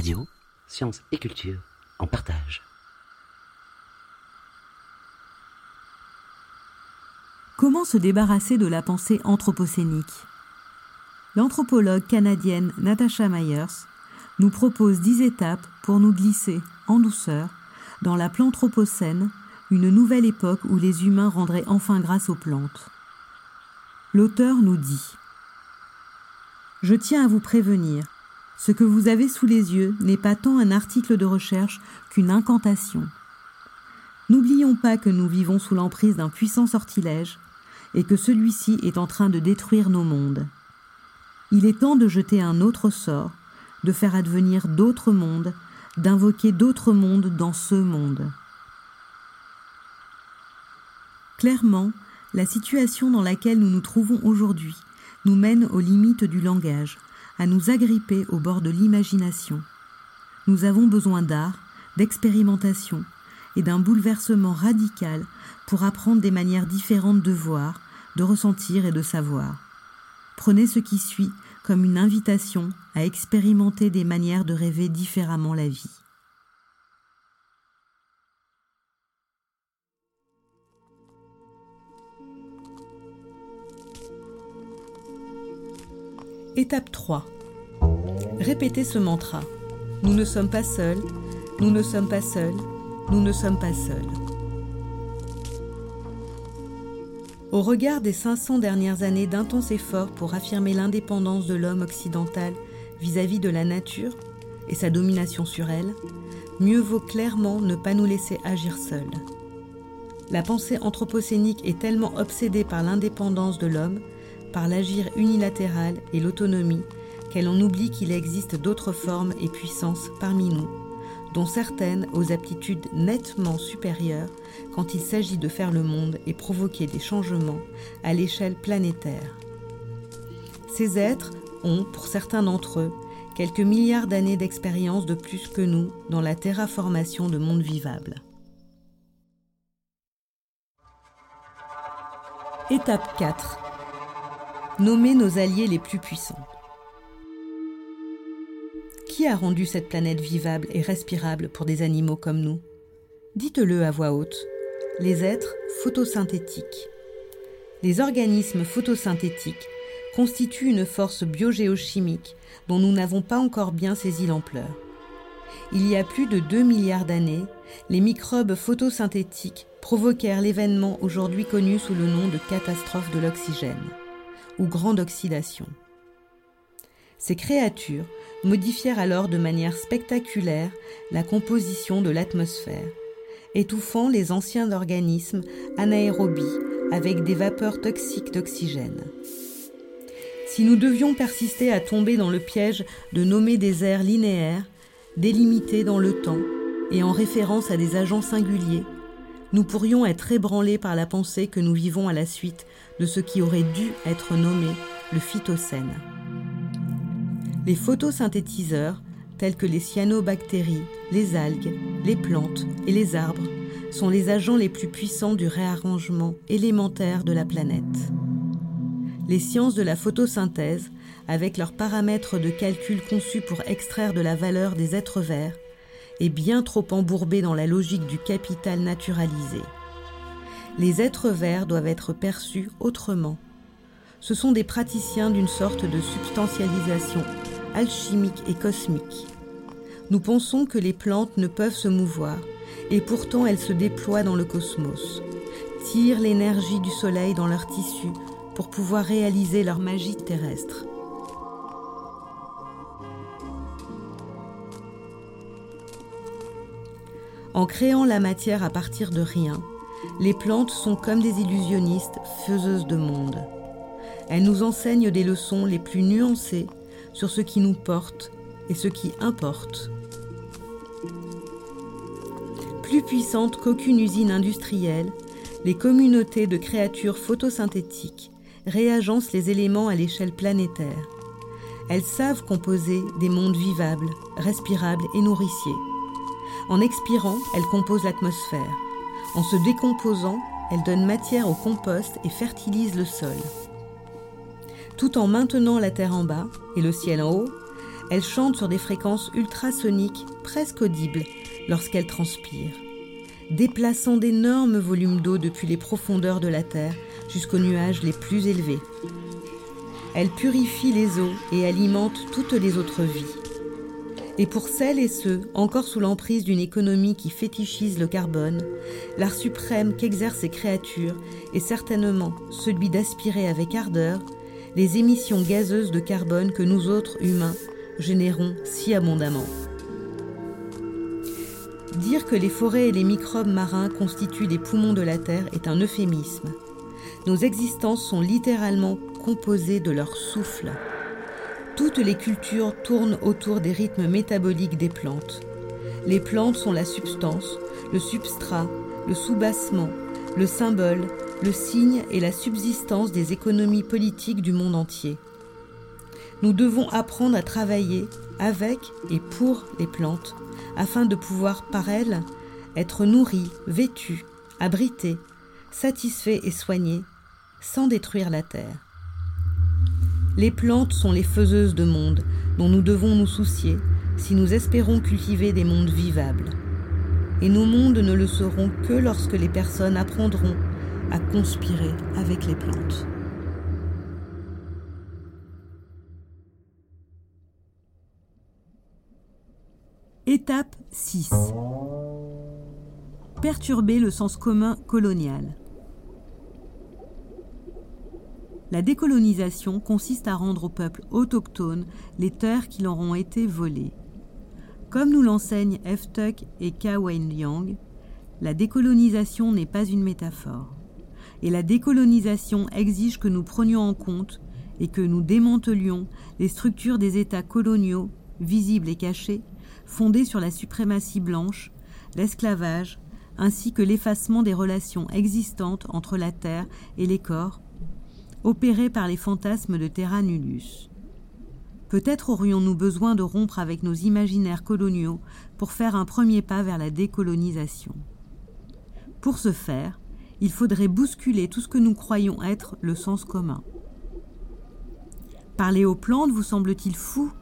Radio, sciences et culture en partage. Comment se débarrasser de la pensée anthropocénique? L'anthropologue canadienne Natasha Myers nous propose dix étapes pour nous glisser, en douceur, dans la planthropocène, une nouvelle époque où les humains rendraient enfin grâce aux plantes. L'auteur nous dit Je tiens à vous prévenir, ce que vous avez sous les yeux n'est pas tant un article de recherche qu'une incantation. N'oublions pas que nous vivons sous l'emprise d'un puissant sortilège et que celui-ci est en train de détruire nos mondes. Il est temps de jeter un autre sort, de faire advenir d'autres mondes, d'invoquer d'autres mondes dans ce monde. Clairement, la situation dans laquelle nous nous trouvons aujourd'hui nous mène aux limites du langage, à nous agripper au bord de l'imagination. Nous avons besoin d'art, d'expérimentation et d'un bouleversement radical pour apprendre des manières différentes de voir, de ressentir et de savoir. Prenez ce qui suit comme une invitation à expérimenter des manières de rêver différemment la vie. Étape 3. Répétez ce mantra. Nous ne sommes pas seuls, nous ne sommes pas seuls, nous ne sommes pas seuls. Au regard des 500 dernières années d'intenses efforts pour affirmer l'indépendance de l'homme occidental vis-à-vis -vis de la nature et sa domination sur elle, mieux vaut clairement ne pas nous laisser agir seuls. La pensée anthropocénique est tellement obsédée par l'indépendance de l'homme par l'agir unilatéral et l'autonomie qu'elle en oublie qu'il existe d'autres formes et puissances parmi nous, dont certaines aux aptitudes nettement supérieures quand il s'agit de faire le monde et provoquer des changements à l'échelle planétaire. Ces êtres ont, pour certains d'entre eux, quelques milliards d'années d'expérience de plus que nous dans la terraformation de mondes vivables. Étape 4 nommer nos alliés les plus puissants. Qui a rendu cette planète vivable et respirable pour des animaux comme nous? Dites-le à voix haute. Les êtres photosynthétiques. Les organismes photosynthétiques constituent une force biogéochimique dont nous n'avons pas encore bien saisi l'ampleur. Il y a plus de 2 milliards d'années, les microbes photosynthétiques provoquèrent l'événement aujourd'hui connu sous le nom de catastrophe de l'oxygène ou grande oxydation. Ces créatures modifièrent alors de manière spectaculaire la composition de l'atmosphère, étouffant les anciens organismes anaérobies avec des vapeurs toxiques d'oxygène. Si nous devions persister à tomber dans le piège de nommer des aires linéaires, délimités dans le temps et en référence à des agents singuliers, nous pourrions être ébranlés par la pensée que nous vivons à la suite de ce qui aurait dû être nommé le phytocène. Les photosynthétiseurs, tels que les cyanobactéries, les algues, les plantes et les arbres, sont les agents les plus puissants du réarrangement élémentaire de la planète. Les sciences de la photosynthèse, avec leurs paramètres de calcul conçus pour extraire de la valeur des êtres verts, est bien trop embourbé dans la logique du capital naturalisé. Les êtres verts doivent être perçus autrement. Ce sont des praticiens d'une sorte de substantialisation alchimique et cosmique. Nous pensons que les plantes ne peuvent se mouvoir, et pourtant elles se déploient dans le cosmos, tirent l'énergie du soleil dans leurs tissus pour pouvoir réaliser leur magie terrestre. En créant la matière à partir de rien, les plantes sont comme des illusionnistes faiseuses de monde. Elles nous enseignent des leçons les plus nuancées sur ce qui nous porte et ce qui importe. Plus puissantes qu'aucune usine industrielle, les communautés de créatures photosynthétiques réagencent les éléments à l'échelle planétaire. Elles savent composer des mondes vivables, respirables et nourriciers. En expirant, elles composent l'atmosphère. En se décomposant, elles donnent matière au compost et fertilisent le sol. Tout en maintenant la terre en bas et le ciel en haut, Elles chantent sur des fréquences ultrasoniques presque audibles lorsqu'elles transpirent, déplaçant d'énormes volumes d'eau depuis les profondeurs de la Terre jusqu'aux nuages les plus élevés. Elles purifient les eaux et alimentent toutes les autres vies. Et pour celles et ceux encore sous l'emprise d'une économie qui fétichise le carbone, l'art suprême qu'exercent ces créatures est certainement celui d'aspirer avec ardeur les émissions gazeuses de carbone que nous autres humains générons si abondamment. Dire que les forêts et les microbes marins constituent les poumons de la Terre est un euphémisme. Nos existences sont littéralement composées de leur souffle. Toutes les cultures tournent autour des rythmes métaboliques des plantes. Les plantes sont la substance, le substrat, le soubassement, le symbole, le signe et la subsistance des économies politiques du monde entier. Nous devons apprendre à travailler avec et pour les plantes afin de pouvoir par elles être nourris, vêtus, abrités, satisfaits et soignés sans détruire la terre. Les plantes sont les faiseuses de monde dont nous devons nous soucier si nous espérons cultiver des mondes vivables. Et nos mondes ne le seront que lorsque les personnes apprendront à conspirer avec les plantes. Étape 6. Perturber le sens commun colonial. La décolonisation consiste à rendre aux peuples autochtones les terres qui leur ont été volées. Comme nous l'enseignent F. Tuck et Ka Wen Liang, la décolonisation n'est pas une métaphore. Et la décolonisation exige que nous prenions en compte et que nous démantelions les structures des États coloniaux, visibles et cachés, fondés sur la suprématie blanche, l'esclavage, ainsi que l'effacement des relations existantes entre la terre et les corps, opérés par les fantasmes de Terra Nullus. Peut-être aurions-nous besoin de rompre avec nos imaginaires coloniaux pour faire un premier pas vers la décolonisation. Pour ce faire, il faudrait bousculer tout ce que nous croyons être le sens commun. Parler aux plantes vous semble-t-il fou?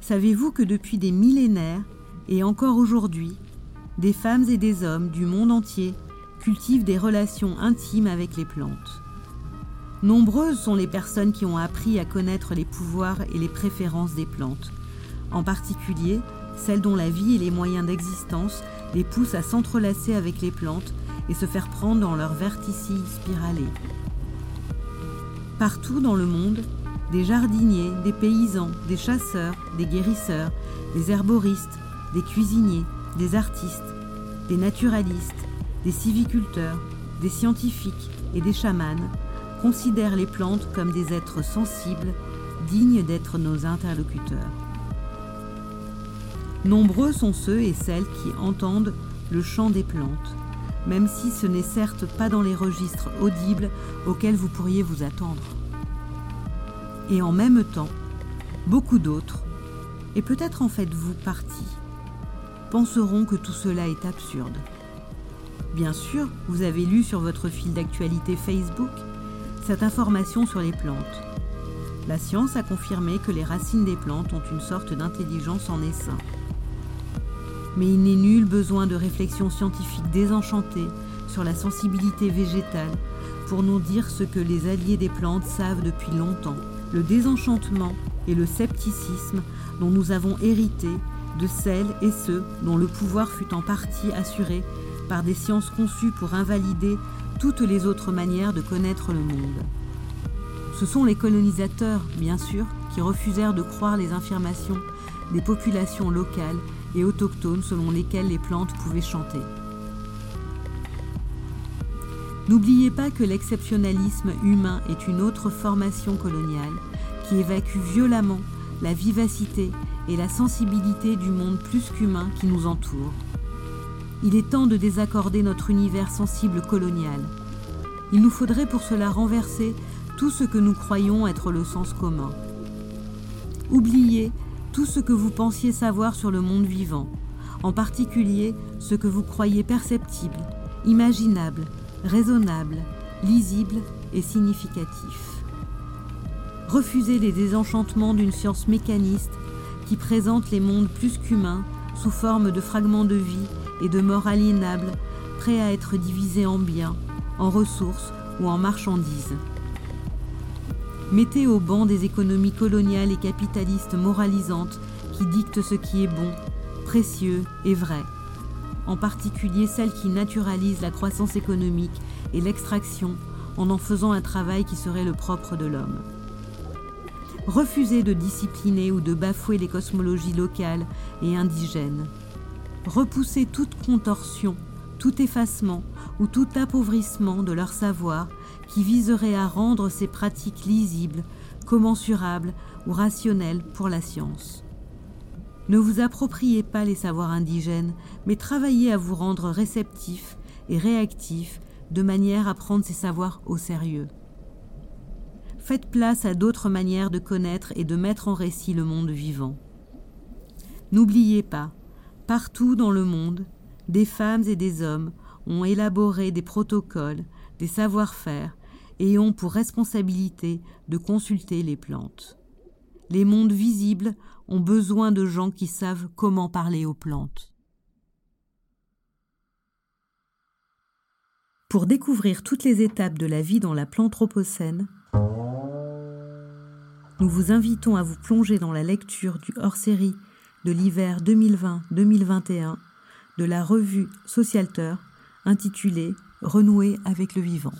Savez-vous que depuis des millénaires, et encore aujourd'hui, des femmes et des hommes du monde entier cultivent des relations intimes avec les plantes? Nombreuses sont les personnes qui ont appris à connaître les pouvoirs et les préférences des plantes, en particulier celles dont la vie et les moyens d'existence les poussent à s'entrelacer avec les plantes et se faire prendre dans leur verticille spiralée. Partout dans le monde, des jardiniers, des paysans, des chasseurs, des guérisseurs, des herboristes, des cuisiniers, des artistes, des naturalistes, des civiculteurs, des scientifiques et des chamans considèrent les plantes comme des êtres sensibles, dignes d'être nos interlocuteurs. Nombreux sont ceux et celles qui entendent le chant des plantes, même si ce n'est certes pas dans les registres audibles auxquels vous pourriez vous attendre. Et en même temps, beaucoup d'autres, et peut-être en faites-vous partie, penseront que tout cela est absurde. Bien sûr, vous avez lu sur votre fil d'actualité Facebook cette information sur les plantes. La science a confirmé que les racines des plantes ont une sorte d'intelligence en essaim. Mais il n'est nul besoin de réflexions scientifiques désenchantées sur la sensibilité végétale pour nous dire ce que les alliés des plantes savent depuis longtemps. Le désenchantement et le scepticisme dont nous avons hérité de celles et ceux dont le pouvoir fut en partie assuré par des sciences conçues pour invalider toutes les autres manières de connaître le monde. Ce sont les colonisateurs, bien sûr, qui refusèrent de croire les affirmations des populations locales et autochtones selon lesquelles les plantes pouvaient chanter. N'oubliez pas que l'exceptionnalisme humain est une autre formation coloniale qui évacue violemment la vivacité et la sensibilité du monde plus qu'humain qui nous entoure. Il est temps de désaccorder notre univers sensible colonial. Il nous faudrait pour cela renverser tout ce que nous croyons être le sens commun. Oubliez tout ce que vous pensiez savoir sur le monde vivant, en particulier ce que vous croyez perceptible, imaginable, raisonnable, lisible et significatif. Refusez les désenchantements d'une science mécaniste qui présente les mondes plus qu'humains sous forme de fragments de vie et de mort aliénables, prêts à être divisés en biens, en ressources ou en marchandises. Mettez au banc des économies coloniales et capitalistes moralisantes qui dictent ce qui est bon, précieux et vrai, en particulier celles qui naturalisent la croissance économique et l'extraction en en faisant un travail qui serait le propre de l'homme. Refusez de discipliner ou de bafouer les cosmologies locales et indigènes. Repoussez toute contorsion, tout effacement ou tout appauvrissement de leur savoir qui viserait à rendre ces pratiques lisibles, commensurables ou rationnelles pour la science. Ne vous appropriez pas les savoirs indigènes, mais travaillez à vous rendre réceptif et réactif de manière à prendre ces savoirs au sérieux. Faites place à d'autres manières de connaître et de mettre en récit le monde vivant. N'oubliez pas, partout dans le monde, des femmes et des hommes ont élaboré des protocoles, des savoir-faire et ont pour responsabilité de consulter les plantes. Les mondes visibles ont besoin de gens qui savent comment parler aux plantes. Pour découvrir toutes les étapes de la vie dans la plantropocène, nous vous invitons à vous plonger dans la lecture du hors-série de l'hiver 2020-2021 de la revue Socialteur intitulée Renouer avec le vivant.